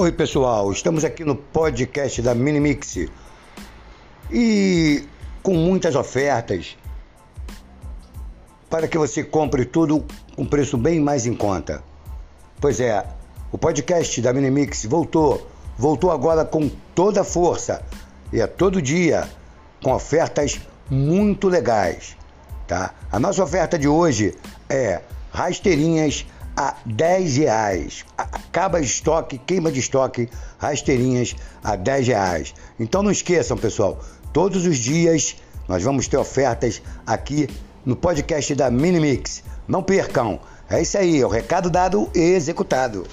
Oi, pessoal, estamos aqui no podcast da Minimix e com muitas ofertas para que você compre tudo com preço bem mais em conta. Pois é, o podcast da Minimix voltou, voltou agora com toda a força e é todo dia com ofertas muito legais, tá? A nossa oferta de hoje é rasteirinhas a 10 reais. Acaba de estoque, queima de estoque, rasteirinhas a 10 reais. Então não esqueçam, pessoal, todos os dias nós vamos ter ofertas aqui no podcast da Minimix. Não percam. É isso aí, é o recado dado e executado.